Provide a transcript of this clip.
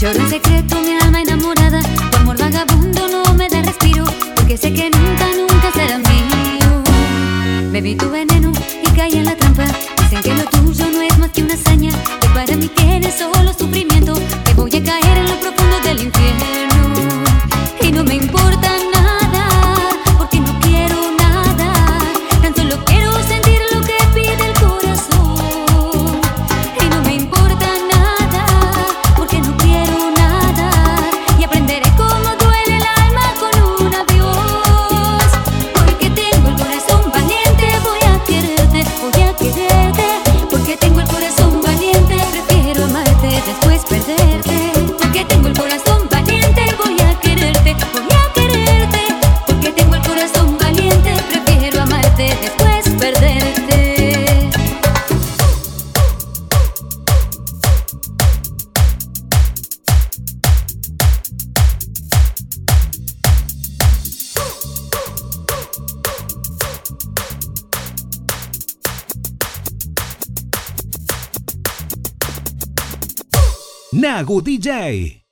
Lloro en secreto mi alma enamorada, tu amor vagabundo no me da respiro, porque sé que nunca, nunca será mío. Bebí tu veneno y caí en la Nagu DJ.